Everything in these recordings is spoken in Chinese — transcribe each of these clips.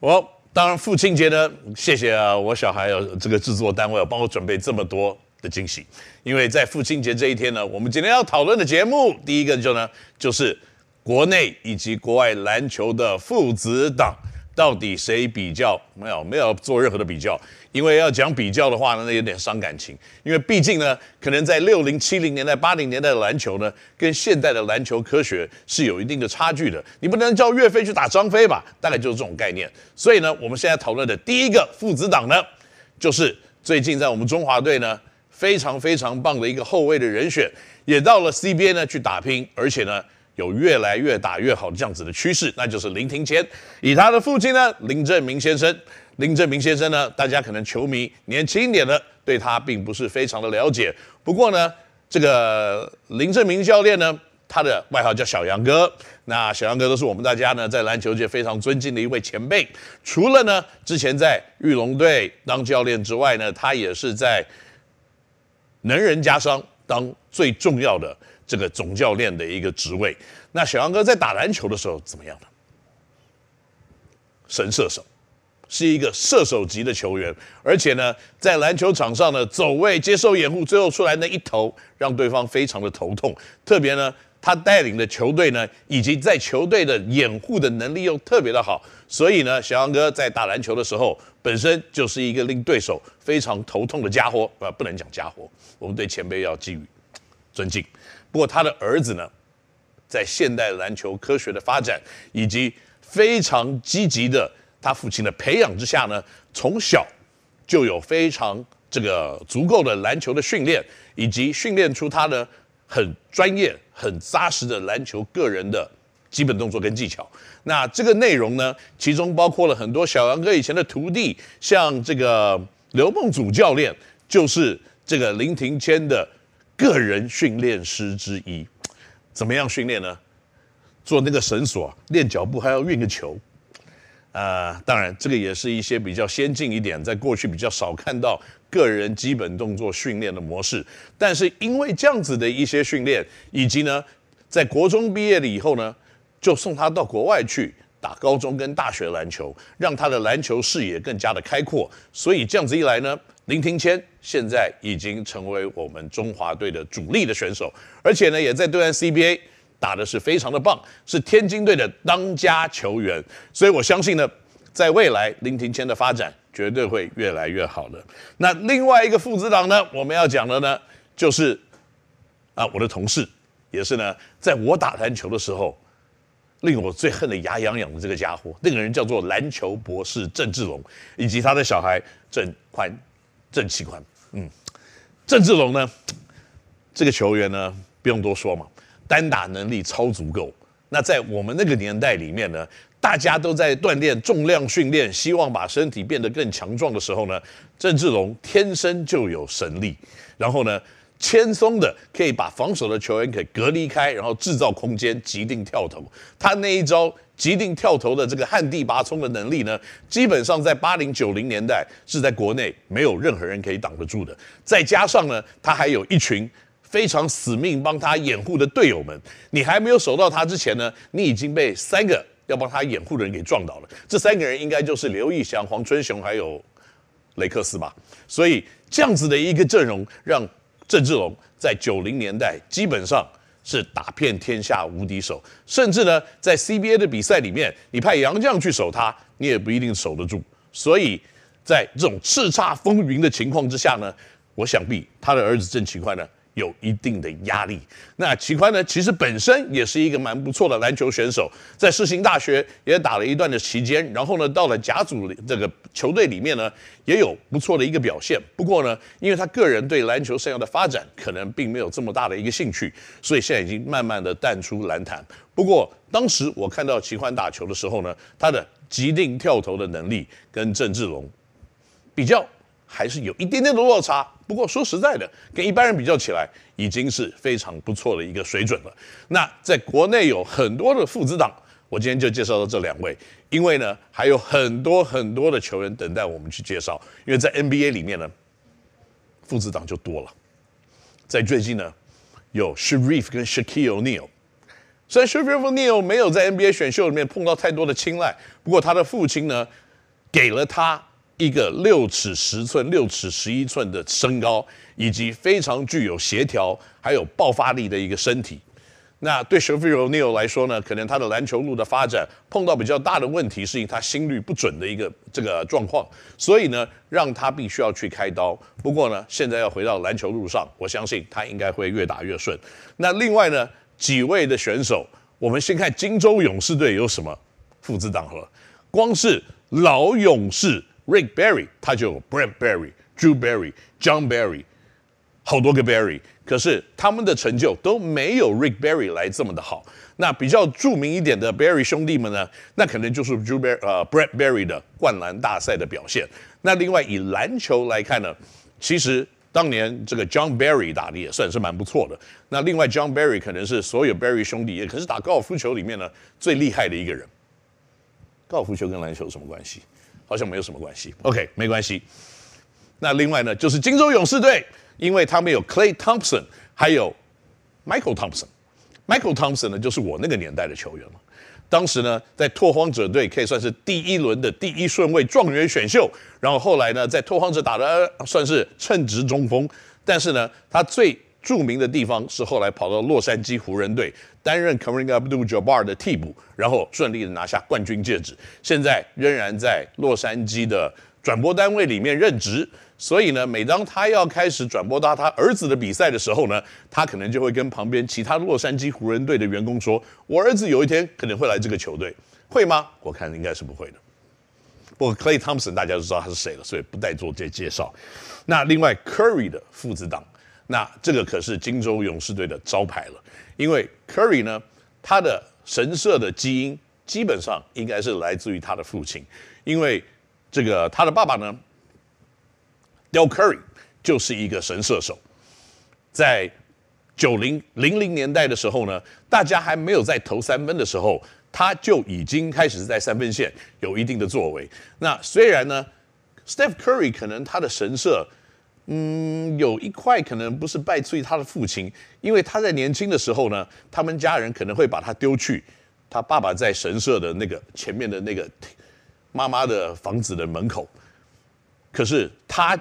我当然父亲节呢，谢谢啊，我小孩有这个制作单位帮我准备这么多的惊喜。因为在父亲节这一天呢，我们今天要讨论的节目，第一个就呢就是国内以及国外篮球的父子档，到底谁比较？没有没有做任何的比较。因为要讲比较的话呢，那有点伤感情。因为毕竟呢，可能在六零、七零年代、八零年代的篮球呢，跟现代的篮球科学是有一定的差距的。你不能叫岳飞去打张飞吧？大概就是这种概念。所以呢，我们现在讨论的第一个父子档呢，就是最近在我们中华队呢非常非常棒的一个后卫的人选，也到了 CBA 呢去打拼，而且呢有越来越打越好的这样子的趋势，那就是林庭谦，以他的父亲呢林政明先生。林政明先生呢，大家可能球迷年轻一点的对他并不是非常的了解。不过呢，这个林政明教练呢，他的外号叫小杨哥。那小杨哥都是我们大家呢在篮球界非常尊敬的一位前辈。除了呢之前在玉龙队当教练之外呢，他也是在能人加商当最重要的这个总教练的一个职位。那小杨哥在打篮球的时候怎么样呢？神射手。是一个射手级的球员，而且呢，在篮球场上呢，走位、接受掩护，最后出来那一投，让对方非常的头痛。特别呢，他带领的球队呢，以及在球队的掩护的能力又特别的好，所以呢，小杨哥在打篮球的时候，本身就是一个令对手非常头痛的家伙。啊，不能讲家伙，我们对前辈要寄予尊敬。不过他的儿子呢，在现代篮球科学的发展以及非常积极的。他父亲的培养之下呢，从小就有非常这个足够的篮球的训练，以及训练出他的很专业、很扎实的篮球个人的基本动作跟技巧。那这个内容呢，其中包括了很多小杨哥以前的徒弟，像这个刘梦祖教练，就是这个林庭谦的个人训练师之一。怎么样训练呢？做那个绳索，练脚步还要运个球。呃，当然，这个也是一些比较先进一点，在过去比较少看到个人基本动作训练的模式。但是因为这样子的一些训练，以及呢，在国中毕业了以后呢，就送他到国外去打高中跟大学篮球，让他的篮球视野更加的开阔。所以这样子一来呢，林庭谦现在已经成为我们中华队的主力的选手，而且呢，也在对岸 CBA。打的是非常的棒，是天津队的当家球员，所以我相信呢，在未来林庭谦的发展绝对会越来越好的。那另外一个父子档呢，我们要讲的呢，就是啊，我的同事，也是呢，在我打篮球的时候，令我最恨的牙痒痒的这个家伙，那个人叫做篮球博士郑志龙，以及他的小孩郑宽、郑启宽。嗯，郑志龙呢，这个球员呢，不用多说嘛。单打能力超足够。那在我们那个年代里面呢，大家都在锻炼重量训练，希望把身体变得更强壮的时候呢，郑志龙天生就有神力，然后呢，轻松的可以把防守的球员给隔离开，然后制造空间，急定跳投。他那一招急定跳投的这个旱地拔葱的能力呢，基本上在八零九零年代是在国内没有任何人可以挡得住的。再加上呢，他还有一群。非常死命帮他掩护的队友们，你还没有守到他之前呢，你已经被三个要帮他掩护的人给撞倒了。这三个人应该就是刘义祥、黄春雄还有雷克斯吧。所以这样子的一个阵容，让郑志龙在九零年代基本上是打遍天下无敌手，甚至呢，在 CBA 的比赛里面，你派洋将去守他，你也不一定守得住。所以在这种叱咤风云的情况之下呢，我想必他的儿子郑启宽呢。有一定的压力。那齐宽呢，其实本身也是一个蛮不错的篮球选手，在世新大学也打了一段的期间，然后呢，到了甲组这个球队里面呢，也有不错的一个表现。不过呢，因为他个人对篮球生涯的发展可能并没有这么大的一个兴趣，所以现在已经慢慢的淡出篮坛。不过当时我看到齐宽打球的时候呢，他的急定跳投的能力跟郑志龙比较。还是有一点点的落差，不过说实在的，跟一般人比较起来，已经是非常不错的一个水准了。那在国内有很多的父子档，我今天就介绍到这两位，因为呢，还有很多很多的球员等待我们去介绍。因为在 NBA 里面呢，父子档就多了。在最近呢，有 Sharif 跟 Shaquille O'Neal，虽然 Shaquille O'Neal 没有在 NBA 选秀里面碰到太多的青睐，不过他的父亲呢。给了他一个六尺十寸、六尺十一寸的身高，以及非常具有协调还有爆发力的一个身体。那对 Shaquille O'Neal 来说呢，可能他的篮球路的发展碰到比较大的问题，是因为他心率不准的一个这个状况，所以呢，让他必须要去开刀。不过呢，现在要回到篮球路上，我相信他应该会越打越顺。那另外呢，几位的选手，我们先看金州勇士队有什么父子档和。光是老勇士 Rick Barry，他就有 Brent Barry、Drew Barry、John Barry，好多个 Barry。可是他们的成就都没有 Rick Barry 来这么的好。那比较著名一点的 Barry 兄弟们呢？那可能就是 Drew Barry 呃 Brent Barry 的灌篮大赛的表现。那另外以篮球来看呢，其实当年这个 John Barry 打的也算是蛮不错的。那另外 John Barry 可能是所有 Barry 兄弟，也可是打高尔夫球里面呢最厉害的一个人。高尔夫球跟篮球有什么关系？好像没有什么关系。OK，没关系。那另外呢，就是金州勇士队。因为他们有 Klay Thompson，还有 Michael Thompson。Michael Thompson 呢，就是我那个年代的球员了。当时呢，在拓荒者队可以算是第一轮的第一顺位状元选秀。然后后来呢，在拓荒者打的算是称职中锋。但是呢，他最著名的地方是后来跑到洛杉矶湖人队担任 Kareem Abdul-Jabbar 的替补，然后顺利的拿下冠军戒指。现在仍然在洛杉矶的转播单位里面任职。所以呢，每当他要开始转播到他儿子的比赛的时候呢，他可能就会跟旁边其他洛杉矶湖人队的员工说：“我儿子有一天可能会来这个球队，会吗？”我看应该是不会的。不过 Clay Thompson 大家都知道他是谁了，所以不再做这介绍。那另外 Curry 的父子档，那这个可是金州勇士队的招牌了，因为 Curry 呢，他的神射的基因基本上应该是来自于他的父亲，因为这个他的爸爸呢。Del Curry 就是一个神射手，在九零零零年代的时候呢，大家还没有在投三分的时候，他就已经开始在三分线有一定的作为。那虽然呢，Steph Curry 可能他的神射，嗯，有一块可能不是败在于他的父亲，因为他在年轻的时候呢，他们家人可能会把他丢去他爸爸在神社的那个前面的那个妈妈的房子的门口，可是他。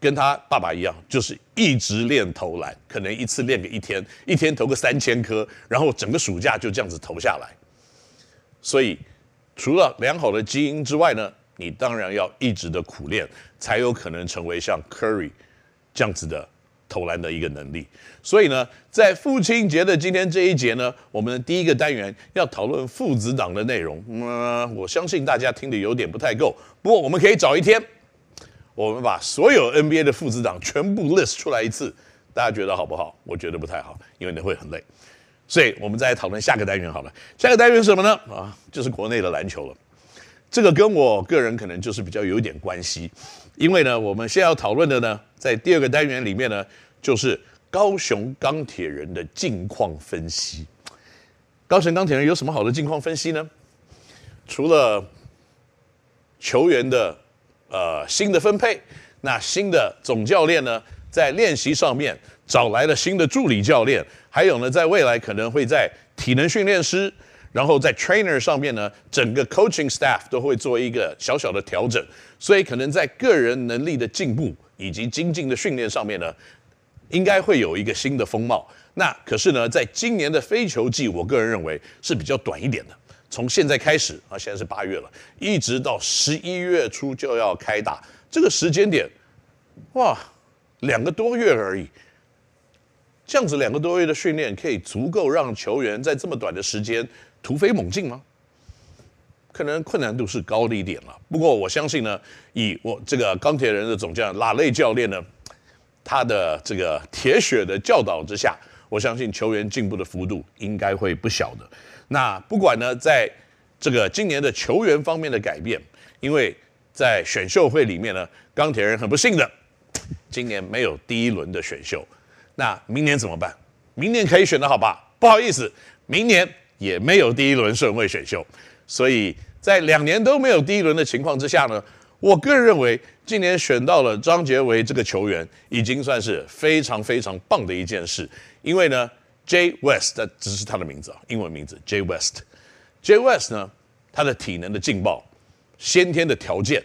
跟他爸爸一样，就是一直练投篮，可能一次练个一天，一天投个三千颗，然后整个暑假就这样子投下来。所以，除了良好的基因之外呢，你当然要一直的苦练，才有可能成为像 Curry 这样子的投篮的一个能力。所以呢，在父亲节的今天这一节呢，我们的第一个单元要讨论父子档的内容。嗯，我相信大家听的有点不太够，不过我们可以找一天。我们把所有 NBA 的父子档全部 list 出来一次，大家觉得好不好？我觉得不太好，因为你会很累。所以，我们再来讨论下个单元好了。下个单元是什么呢？啊，就是国内的篮球了。这个跟我个人可能就是比较有一点关系，因为呢，我们现在要讨论的呢，在第二个单元里面呢，就是高雄钢铁人的近况分析。高雄钢铁人有什么好的近况分析呢？除了球员的。呃，新的分配，那新的总教练呢，在练习上面找来了新的助理教练，还有呢，在未来可能会在体能训练师，然后在 trainer 上面呢，整个 coaching staff 都会做一个小小的调整，所以可能在个人能力的进步以及精进的训练上面呢，应该会有一个新的风貌。那可是呢，在今年的非球季，我个人认为是比较短一点的。从现在开始啊，现在是八月了，一直到十一月初就要开打，这个时间点，哇，两个多月而已。这样子两个多月的训练，可以足够让球员在这么短的时间突飞猛进吗？可能困难度是高了一点了。不过我相信呢，以我这个钢铁人的总教练拉雷教练呢，他的这个铁血的教导之下，我相信球员进步的幅度应该会不小的。那不管呢，在这个今年的球员方面的改变，因为在选秀会里面呢，钢铁人很不幸的，今年没有第一轮的选秀。那明年怎么办？明年可以选的好吧？不好意思，明年也没有第一轮顺位选秀。所以在两年都没有第一轮的情况之下呢，我个人认为今年选到了张杰维这个球员，已经算是非常非常棒的一件事，因为呢。，J West，只是他的名字啊，英文名字 J West，J West 呢，他的体能的劲爆，先天的条件，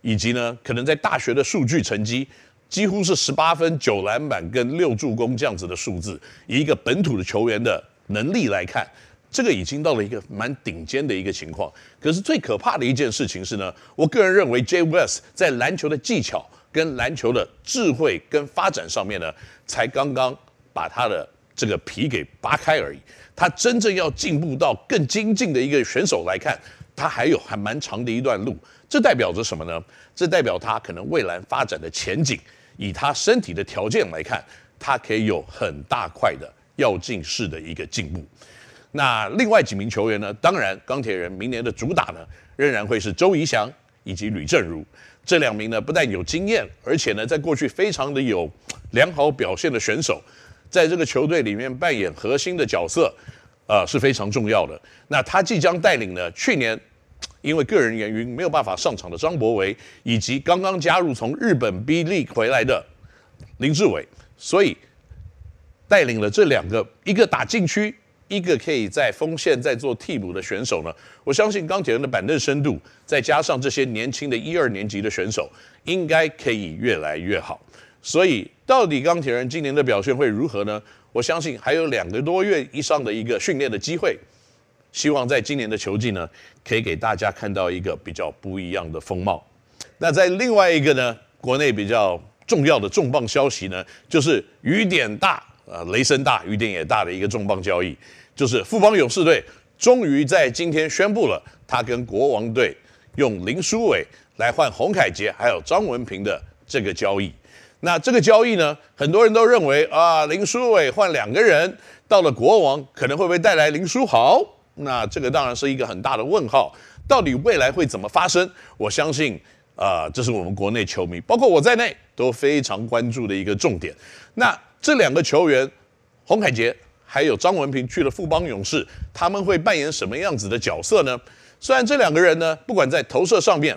以及呢可能在大学的数据成绩，几乎是十八分、九篮板跟六助攻这样子的数字，以一个本土的球员的能力来看，这个已经到了一个蛮顶尖的一个情况。可是最可怕的一件事情是呢，我个人认为 Jay West 在篮球的技巧跟篮球的智慧跟发展上面呢，才刚刚把他的这个皮给扒开而已。他真正要进步到更精进的一个选手来看，他还有还蛮长的一段路。这代表着什么呢？这代表他可能未来发展的前景，以他身体的条件来看，他可以有很大块的跃进式的一个进步。那另外几名球员呢？当然，钢铁人明年的主打呢，仍然会是周怡翔以及吕正儒这两名呢，不但有经验，而且呢，在过去非常的有良好表现的选手。在这个球队里面扮演核心的角色，呃，是非常重要的。那他即将带领呢，去年因为个人原因没有办法上场的张博维，以及刚刚加入从日本 B League 回来的林志伟，所以带领了这两个，一个打禁区，一个可以在锋线在做替补的选手呢。我相信钢铁人的板凳深度，再加上这些年轻的一二年级的选手，应该可以越来越好。所以，到底钢铁人今年的表现会如何呢？我相信还有两个多月以上的一个训练的机会，希望在今年的球季呢，可以给大家看到一个比较不一样的风貌。那在另外一个呢，国内比较重要的重磅消息呢，就是雨点大呃，雷声大雨点也大的一个重磅交易，就是富邦勇士队终于在今天宣布了，他跟国王队用林书伟来换洪凯杰还有张文平的这个交易。那这个交易呢，很多人都认为啊，林书伟换两个人到了国王，可能会不会带来林书豪？那这个当然是一个很大的问号。到底未来会怎么发生？我相信啊，这是我们国内球迷，包括我在内都非常关注的一个重点。那这两个球员，洪凯杰还有张文平去了富邦勇士，他们会扮演什么样子的角色呢？虽然这两个人呢，不管在投射上面，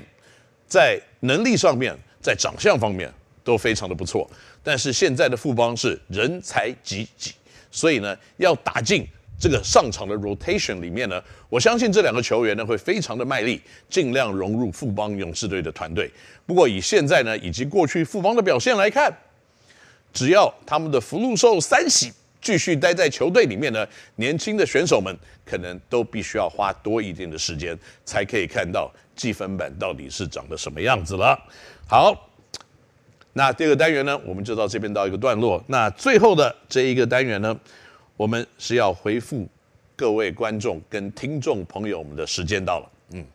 在能力上面，在长相方面，都非常的不错，但是现在的富邦是人才济济，所以呢，要打进这个上场的 rotation 里面呢，我相信这两个球员呢会非常的卖力，尽量融入富邦勇士队的团队。不过以现在呢以及过去富邦的表现来看，只要他们的福禄寿三喜继续待在球队里面呢，年轻的选手们可能都必须要花多一点的时间，才可以看到积分板到底是长得什么样子了。好。那第二个单元呢，我们就到这边到一个段落。那最后的这一个单元呢，我们是要回复各位观众跟听众朋友们的时间到了。嗯，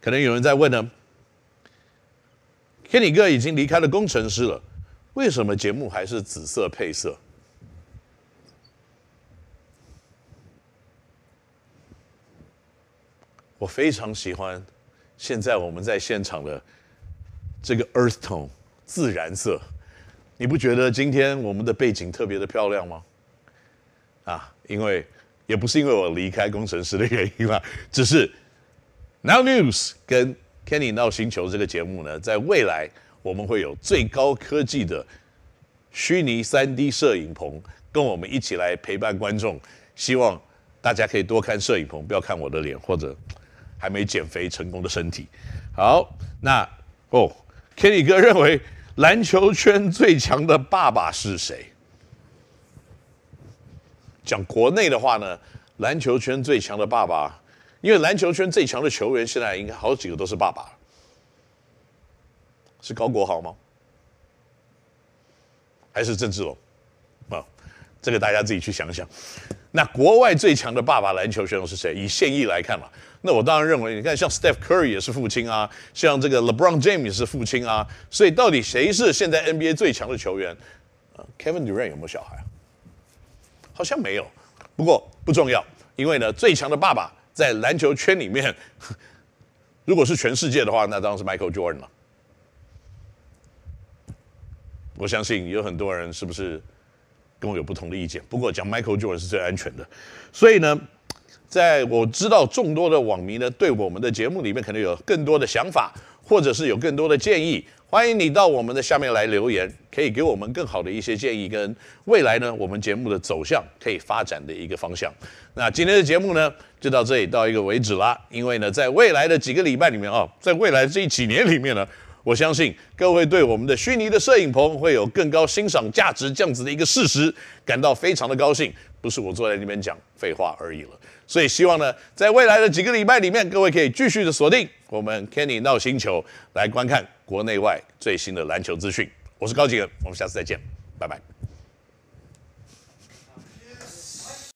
可能有人在问呢，Kenny 哥已经离开了工程师了，为什么节目还是紫色配色？我非常喜欢现在我们在现场的这个 Earth Tone。自然色，你不觉得今天我们的背景特别的漂亮吗？啊，因为也不是因为我离开工程师的原因啦，只是 Now News 跟 Kenny 闹星球这个节目呢，在未来我们会有最高科技的虚拟 3D 摄影棚，跟我们一起来陪伴观众。希望大家可以多看摄影棚，不要看我的脸或者还没减肥成功的身体。好，那哦，Kenny 哥认为。篮球圈最强的爸爸是谁？讲国内的话呢，篮球圈最强的爸爸，因为篮球圈最强的球员现在应该好几个都是爸爸，是高国豪吗？还是郑志龙？啊，这个大家自己去想想。那国外最强的爸爸篮球选手是谁？以现役来看嘛。那我当然认为，你看像 Steph Curry 也是父亲啊，像这个 LeBron James 也是父亲啊，所以到底谁是现在 NBA 最强的球员？啊，Kevin Durant 有没有小孩？好像没有，不过不重要，因为呢，最强的爸爸在篮球圈里面，如果是全世界的话，那当然是 Michael Jordan 了。我相信有很多人是不是跟我有不同的意见？不过讲 Michael Jordan 是最安全的，所以呢。在我知道众多的网民呢，对我们的节目里面可能有更多的想法，或者是有更多的建议，欢迎你到我们的下面来留言，可以给我们更好的一些建议，跟未来呢，我们节目的走向可以发展的一个方向。那今天的节目呢，就到这里到一个为止啦。因为呢，在未来的几个礼拜里面啊，在未来这几年里面呢，我相信各位对我们的虚拟的摄影棚会有更高欣赏价值这样子的一个事实感到非常的高兴，不是我坐在那边讲废话而已了。所以希望呢，在未来的几个礼拜里面，各位可以继续的锁定我们 Kenny 闹星球来观看国内外最新的篮球资讯。我是高景，我们下次再见，拜拜。